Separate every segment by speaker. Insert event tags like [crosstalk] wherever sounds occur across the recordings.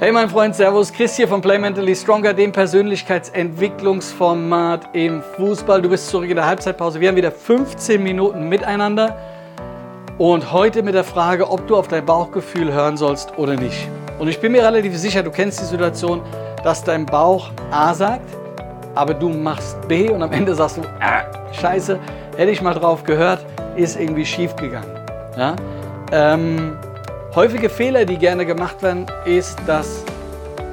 Speaker 1: Hey mein Freund, Servus, Chris hier von Play Mentally Stronger, dem Persönlichkeitsentwicklungsformat im Fußball. Du bist zurück in der Halbzeitpause. Wir haben wieder 15 Minuten miteinander und heute mit der Frage, ob du auf dein Bauchgefühl hören sollst oder nicht. Und ich bin mir relativ sicher, du kennst die Situation, dass dein Bauch A sagt, aber du machst B und am Ende sagst du, ah, scheiße, hätte ich mal drauf gehört, ist irgendwie schief gegangen. Ja? Ähm, Häufige Fehler, die gerne gemacht werden, ist, dass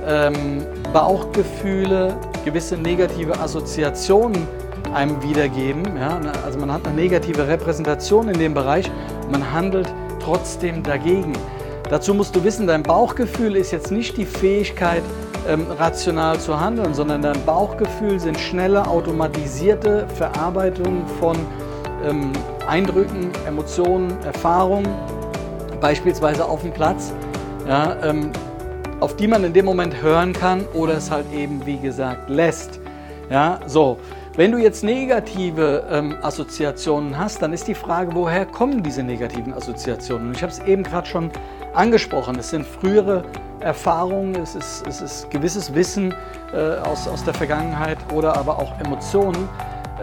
Speaker 1: ähm, Bauchgefühle gewisse negative Assoziationen einem wiedergeben. Ja? Also man hat eine negative Repräsentation in dem Bereich, man handelt trotzdem dagegen. Dazu musst du wissen, dein Bauchgefühl ist jetzt nicht die Fähigkeit, ähm, rational zu handeln, sondern dein Bauchgefühl sind schnelle, automatisierte Verarbeitungen von ähm, Eindrücken, Emotionen, Erfahrungen beispielsweise auf dem Platz, ja, ähm, auf die man in dem Moment hören kann oder es halt eben, wie gesagt, lässt. Ja, so. Wenn du jetzt negative ähm, Assoziationen hast, dann ist die Frage, woher kommen diese negativen Assoziationen? Und ich habe es eben gerade schon angesprochen. Es sind frühere Erfahrungen, es ist, es ist gewisses Wissen äh, aus, aus der Vergangenheit oder aber auch Emotionen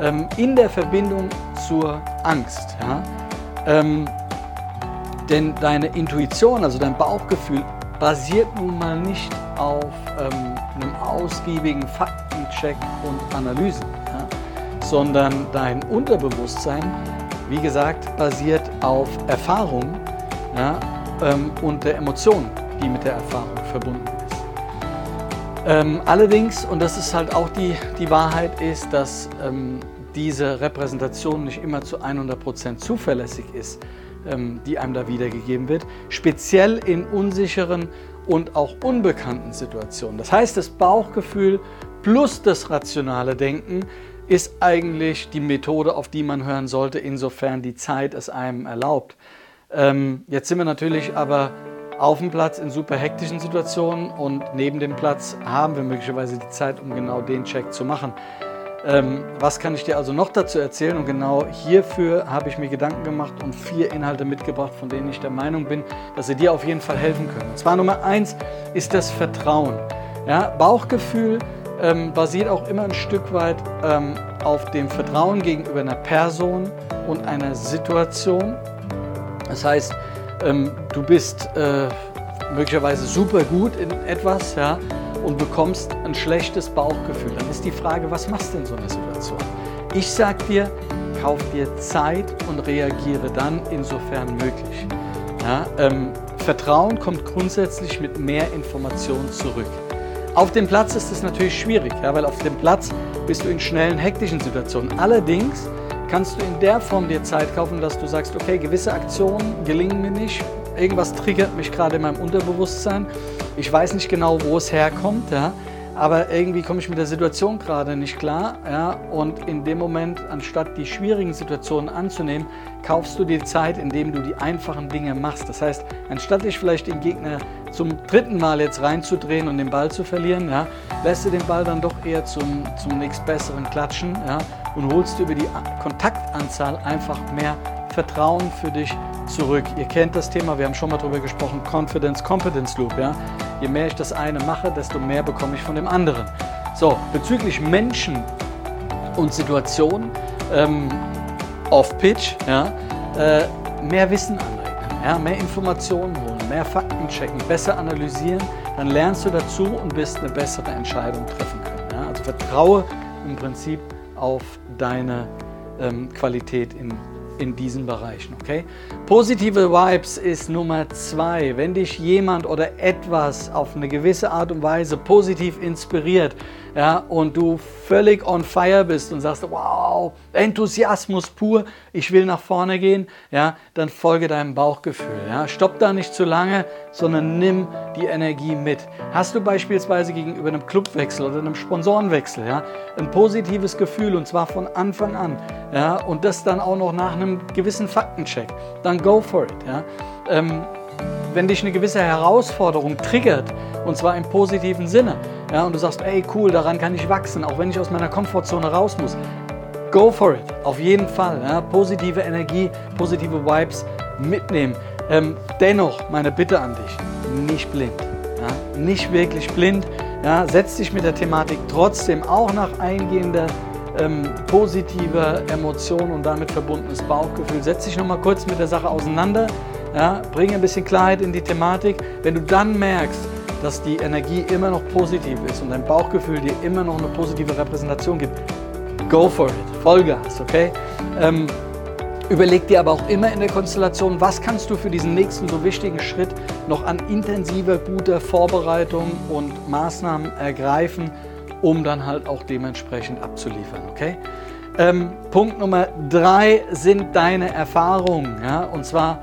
Speaker 1: ähm, in der Verbindung zur Angst. Ja? Ähm, denn deine Intuition, also dein Bauchgefühl, basiert nun mal nicht auf ähm, einem ausgiebigen Faktencheck und Analysen, ja? sondern dein Unterbewusstsein, wie gesagt, basiert auf Erfahrung ja? ähm, und der Emotion, die mit der Erfahrung verbunden ist. Ähm, allerdings, und das ist halt auch die, die Wahrheit, ist, dass ähm, diese Repräsentation nicht immer zu 100% zuverlässig ist. Ähm, die einem da wiedergegeben wird, speziell in unsicheren und auch unbekannten Situationen. Das heißt, das Bauchgefühl plus das rationale Denken ist eigentlich die Methode, auf die man hören sollte, insofern die Zeit es einem erlaubt. Ähm, jetzt sind wir natürlich aber auf dem Platz in super hektischen Situationen und neben dem Platz haben wir möglicherweise die Zeit, um genau den Check zu machen. Ähm, was kann ich dir also noch dazu erzählen? Und genau hierfür habe ich mir Gedanken gemacht und vier Inhalte mitgebracht, von denen ich der Meinung bin, dass sie dir auf jeden Fall helfen können. Und zwar Nummer eins ist das Vertrauen. Ja, Bauchgefühl ähm, basiert auch immer ein Stück weit ähm, auf dem Vertrauen gegenüber einer Person und einer Situation. Das heißt, ähm, du bist äh, möglicherweise super gut in etwas, ja, und bekommst ein schlechtes Bauchgefühl, dann ist die Frage, was machst du in so einer Situation? Ich sag dir, kauf dir Zeit und reagiere dann insofern möglich. Ja, ähm, Vertrauen kommt grundsätzlich mit mehr Informationen zurück. Auf dem Platz ist es natürlich schwierig, ja, weil auf dem Platz bist du in schnellen, hektischen Situationen. Allerdings kannst du in der Form dir Zeit kaufen, dass du sagst, okay, gewisse Aktionen gelingen mir nicht, irgendwas triggert mich gerade in meinem Unterbewusstsein. Ich weiß nicht genau, wo es herkommt, ja, aber irgendwie komme ich mit der Situation gerade nicht klar. Ja, und in dem Moment, anstatt die schwierigen Situationen anzunehmen, kaufst du dir Zeit, indem du die einfachen Dinge machst. Das heißt, anstatt dich vielleicht den Gegner zum dritten Mal jetzt reinzudrehen und den Ball zu verlieren, ja, lässt du den Ball dann doch eher zum, zum nächstbesseren klatschen ja, und holst über die Kontaktanzahl einfach mehr Vertrauen für dich zurück. Ihr kennt das Thema, wir haben schon mal darüber gesprochen, Confidence, Competence Loop. Ja? Je mehr ich das eine mache, desto mehr bekomme ich von dem anderen. So, bezüglich Menschen und Situationen, ähm, off-pitch, ja, äh, mehr Wissen aneignen, ja, mehr Informationen holen, mehr Fakten checken, besser analysieren, dann lernst du dazu und wirst eine bessere Entscheidung treffen können. Ja? Also vertraue im Prinzip auf deine ähm, Qualität in in diesen Bereichen. Okay? Positive Vibes ist Nummer zwei. Wenn dich jemand oder etwas auf eine gewisse Art und Weise positiv inspiriert, ja, und du völlig on fire bist und sagst, wow, Enthusiasmus pur, ich will nach vorne gehen, ja, dann folge deinem Bauchgefühl. Ja. Stopp da nicht zu lange, sondern nimm die Energie mit. Hast du beispielsweise gegenüber einem Clubwechsel oder einem Sponsorenwechsel ja, ein positives Gefühl und zwar von Anfang an ja, und das dann auch noch nach einem gewissen Faktencheck, dann go for it. Ja. Ähm, wenn dich eine gewisse Herausforderung triggert, und zwar im positiven Sinne, ja, und du sagst, ey cool, daran kann ich wachsen, auch wenn ich aus meiner Komfortzone raus muss, go for it, auf jeden Fall. Ja, positive Energie, positive Vibes mitnehmen. Ähm, dennoch meine Bitte an dich, nicht blind. Ja? nicht wirklich blind. Ja, setz dich mit der Thematik trotzdem auch nach eingehender ähm, positiver Emotion und damit verbundenes Bauchgefühl. Setz dich nochmal kurz mit der Sache auseinander. Ja, bring ein bisschen Klarheit in die Thematik. Wenn du dann merkst, dass die Energie immer noch positiv ist und dein Bauchgefühl dir immer noch eine positive Repräsentation gibt, go for it, Vollgas, okay? Ähm, überleg dir aber auch immer in der Konstellation, was kannst du für diesen nächsten so wichtigen Schritt noch an intensiver, guter Vorbereitung und Maßnahmen ergreifen, um dann halt auch dementsprechend abzuliefern, okay? Ähm, Punkt Nummer drei sind deine Erfahrungen, ja, und zwar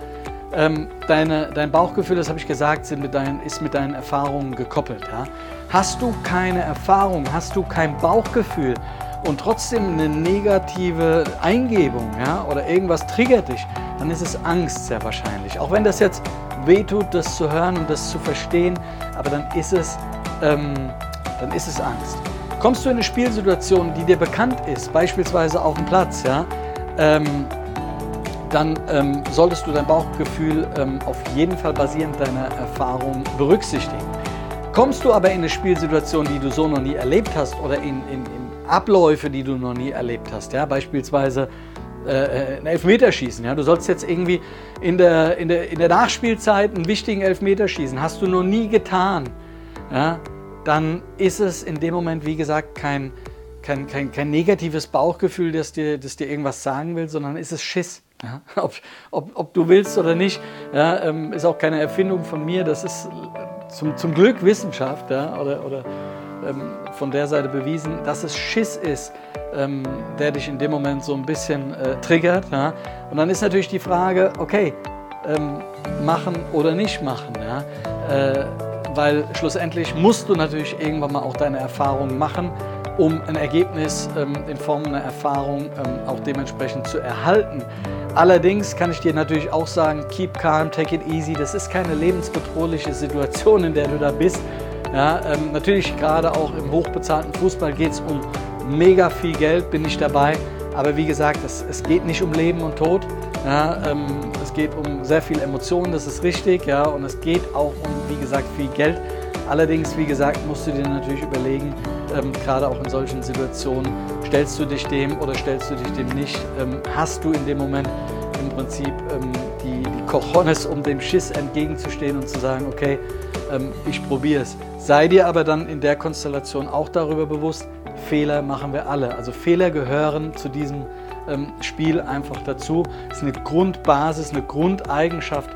Speaker 1: ähm, deine, dein Bauchgefühl, das habe ich gesagt, mit deinen, ist mit deinen Erfahrungen gekoppelt. Ja? Hast du keine Erfahrung, hast du kein Bauchgefühl und trotzdem eine negative Eingebung ja, oder irgendwas triggert dich, dann ist es Angst sehr wahrscheinlich. Auch wenn das jetzt wehtut, das zu hören und das zu verstehen, aber dann ist es, ähm, dann ist es Angst. Kommst du in eine Spielsituation, die dir bekannt ist, beispielsweise auf dem Platz, ja, ähm, dann ähm, solltest du dein Bauchgefühl ähm, auf jeden Fall basierend deiner Erfahrung berücksichtigen. Kommst du aber in eine Spielsituation, die du so noch nie erlebt hast oder in, in, in Abläufe, die du noch nie erlebt hast, ja, beispielsweise äh, äh ein Elfmeterschießen, ja, du sollst jetzt irgendwie in der, in, der, in der Nachspielzeit einen wichtigen Elfmeterschießen, hast du noch nie getan, ja, dann ist es in dem Moment, wie gesagt, kein, kein, kein, kein negatives Bauchgefühl, das dir, das dir irgendwas sagen will, sondern ist es Schiss. Ja, [laughs] ob, ob, ob, du willst oder nicht, ja, ähm, ist auch keine Erfindung von mir. Das ist zum, zum Glück Wissenschaft ja, oder, oder ähm, von der Seite bewiesen, dass es Schiss ist, ähm, der dich in dem Moment so ein bisschen äh, triggert. Und dann ist natürlich die Frage, okay, ähm, machen oder nicht machen. Äh, weil schlussendlich musst du natürlich irgendwann mal auch deine Erfahrungen machen um ein Ergebnis ähm, in Form einer Erfahrung ähm, auch dementsprechend zu erhalten. Allerdings kann ich dir natürlich auch sagen, keep calm, take it easy. Das ist keine lebensbedrohliche Situation, in der du da bist. Ja, ähm, natürlich gerade auch im hochbezahlten Fußball geht es um mega viel Geld, bin ich dabei. Aber wie gesagt, es, es geht nicht um Leben und Tod. Ja, ähm, es geht um sehr viel Emotionen, das ist richtig. Ja, und es geht auch um, wie gesagt, viel Geld. Allerdings, wie gesagt, musst du dir natürlich überlegen, ähm, gerade auch in solchen Situationen, stellst du dich dem oder stellst du dich dem nicht? Ähm, hast du in dem Moment im Prinzip ähm, die, die Cojones, um dem Schiss entgegenzustehen und zu sagen, okay, ähm, ich probiere es. Sei dir aber dann in der Konstellation auch darüber bewusst, Fehler machen wir alle. Also Fehler gehören zu diesem ähm, Spiel einfach dazu. Es ist eine Grundbasis, eine Grundeigenschaft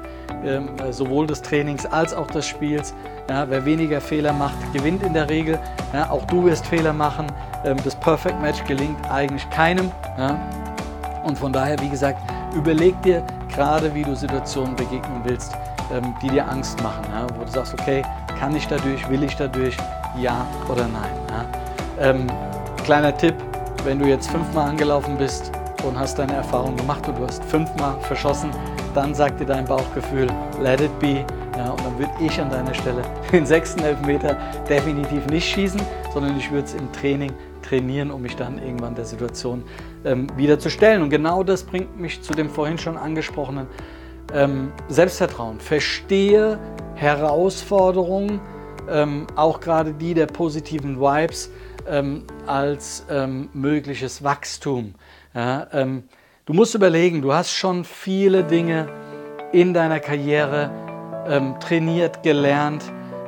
Speaker 1: ähm, sowohl des Trainings als auch des Spiels. Ja, wer weniger Fehler macht, gewinnt in der Regel. Ja, auch du wirst Fehler machen. Ähm, das Perfect Match gelingt eigentlich keinem. Ja. Und von daher, wie gesagt, überleg dir gerade, wie du Situationen begegnen willst, ähm, die dir Angst machen. Ja, wo du sagst, okay, kann ich dadurch, will ich dadurch, ja oder nein. Ähm, kleiner Tipp, wenn du jetzt fünfmal angelaufen bist und hast deine Erfahrung gemacht und du hast fünfmal verschossen, dann sagt dir dein Bauchgefühl, let it be. Ja, und dann würde ich an deiner Stelle [laughs] den sechsten Elfmeter definitiv nicht schießen, sondern ich würde es im Training trainieren, um mich dann irgendwann der Situation ähm, wieder zu stellen. Und genau das bringt mich zu dem vorhin schon angesprochenen ähm, Selbstvertrauen. Verstehe Herausforderungen, ähm, auch gerade die der positiven Vibes, ähm, als ähm, mögliches Wachstum. Ja, ähm, Du musst überlegen, du hast schon viele Dinge in deiner Karriere ähm, trainiert, gelernt.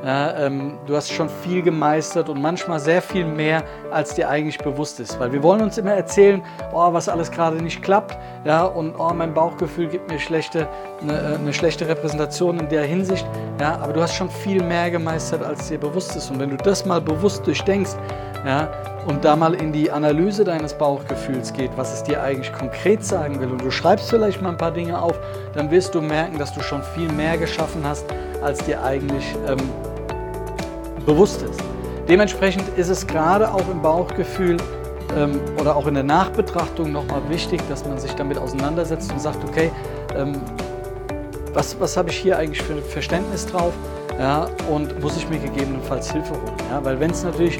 Speaker 1: Ja, ähm, du hast schon viel gemeistert und manchmal sehr viel mehr, als dir eigentlich bewusst ist. Weil wir wollen uns immer erzählen, oh, was alles gerade nicht klappt. Ja, und oh, mein Bauchgefühl gibt mir schlechte, eine, äh, eine schlechte Repräsentation in der Hinsicht. Ja, aber du hast schon viel mehr gemeistert, als dir bewusst ist. Und wenn du das mal bewusst durchdenkst, ja, und da mal in die Analyse deines Bauchgefühls geht, was es dir eigentlich konkret sagen will und du schreibst vielleicht mal ein paar Dinge auf, dann wirst du merken, dass du schon viel mehr geschaffen hast, als dir eigentlich ähm, bewusst ist. Dementsprechend ist es gerade auch im Bauchgefühl ähm, oder auch in der Nachbetrachtung nochmal wichtig, dass man sich damit auseinandersetzt und sagt, okay, ähm, was, was habe ich hier eigentlich für Verständnis drauf ja, und muss ich mir gegebenenfalls Hilfe holen. Ja? Weil wenn es natürlich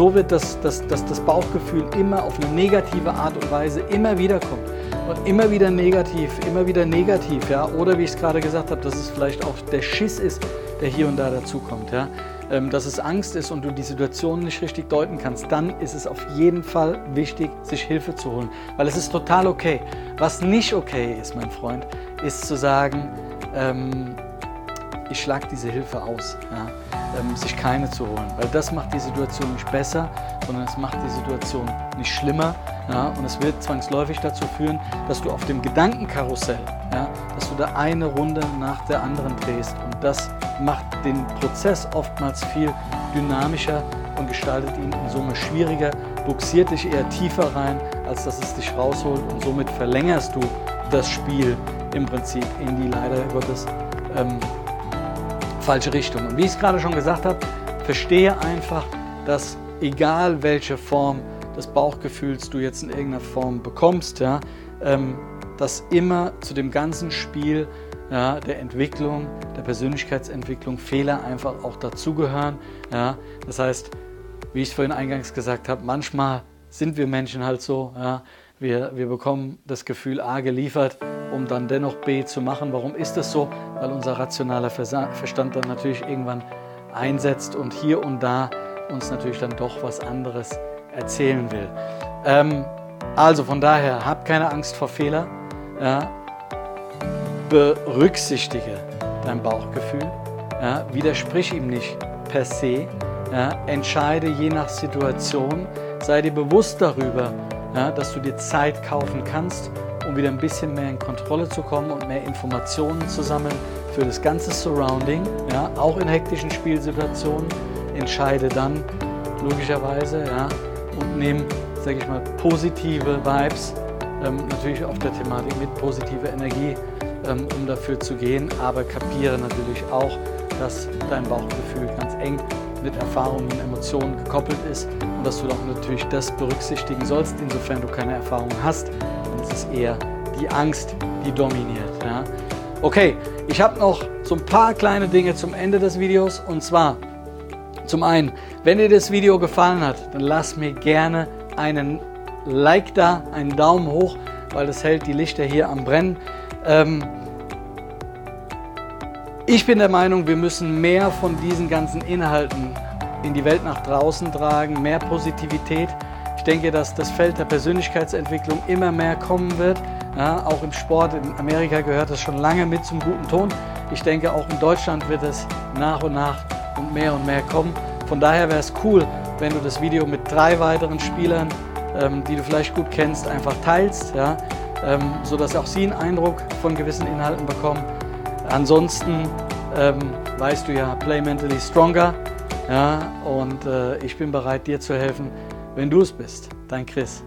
Speaker 1: so wird das, das, das, das Bauchgefühl immer auf eine negative Art und Weise immer wieder kommen. Und immer wieder negativ, immer wieder negativ, ja. Oder wie ich es gerade gesagt habe, dass es vielleicht auch der Schiss ist, der hier und da dazukommt, ja. ähm, dass es Angst ist und du die Situation nicht richtig deuten kannst, dann ist es auf jeden Fall wichtig, sich Hilfe zu holen, weil es ist total okay. Was nicht okay ist, mein Freund, ist zu sagen, ähm, ich schlage diese Hilfe aus, ja? Ähm, sich keine zu holen, weil das macht die Situation nicht besser, sondern es macht die Situation nicht schlimmer ja? und es wird zwangsläufig dazu führen, dass du auf dem Gedankenkarussell, ja, dass du da eine Runde nach der anderen drehst. Und das macht den Prozess oftmals viel dynamischer und gestaltet ihn in Summe schwieriger, buxiert dich eher tiefer rein, als dass es dich rausholt. Und somit verlängerst du das Spiel im Prinzip in die leider Gottes ähm, falsche Richtung. Und wie ich es gerade schon gesagt habe, verstehe einfach, dass egal welche Form des Bauchgefühls du jetzt in irgendeiner Form bekommst, ja, ähm, dass immer zu dem ganzen Spiel ja, der Entwicklung, der Persönlichkeitsentwicklung Fehler einfach auch dazugehören. Ja. Das heißt, wie ich es vorhin eingangs gesagt habe, manchmal sind wir Menschen halt so. Ja. Wir, wir bekommen das Gefühl A geliefert, um dann dennoch B zu machen. Warum ist das so? Weil unser rationaler Verstand dann natürlich irgendwann einsetzt und hier und da uns natürlich dann doch was anderes erzählen will. Ähm, also von daher, hab keine Angst vor Fehler. Ja. Berücksichtige dein Bauchgefühl. Ja. Widersprich ihm nicht per se. Ja. Entscheide je nach Situation. Sei dir bewusst darüber, dass du dir Zeit kaufen kannst, um wieder ein bisschen mehr in Kontrolle zu kommen und mehr Informationen zu sammeln für das ganze Surrounding, ja, auch in hektischen Spielsituationen. Entscheide dann logischerweise ja, und nimm, sage ich mal, positive Vibes, ähm, natürlich auf der Thematik mit positiver Energie, ähm, um dafür zu gehen, aber kapiere natürlich auch, dass dein Bauchgefühl ganz eng mit Erfahrungen und Emotionen gekoppelt ist und dass du doch natürlich das berücksichtigen sollst, insofern du keine Erfahrung hast. Es eher die Angst, die dominiert. Ja? Okay, ich habe noch so ein paar kleine Dinge zum Ende des Videos und zwar zum einen, wenn dir das Video gefallen hat, dann lass mir gerne einen Like da, einen Daumen hoch, weil das hält die Lichter hier am Brennen. Ähm, ich bin der Meinung, wir müssen mehr von diesen ganzen Inhalten in die Welt nach draußen tragen, mehr Positivität. Ich denke, dass das Feld der Persönlichkeitsentwicklung immer mehr kommen wird. Ja, auch im Sport, in Amerika gehört das schon lange mit zum guten Ton. Ich denke, auch in Deutschland wird es nach und nach und mehr und mehr kommen. Von daher wäre es cool, wenn du das Video mit drei weiteren Spielern, ähm, die du vielleicht gut kennst, einfach teilst, ja, ähm, sodass auch sie einen Eindruck von gewissen Inhalten bekommen. Ansonsten ähm, weißt du ja, play mentally stronger. Ja, und äh, ich bin bereit, dir zu helfen, wenn du es bist. Dein Chris.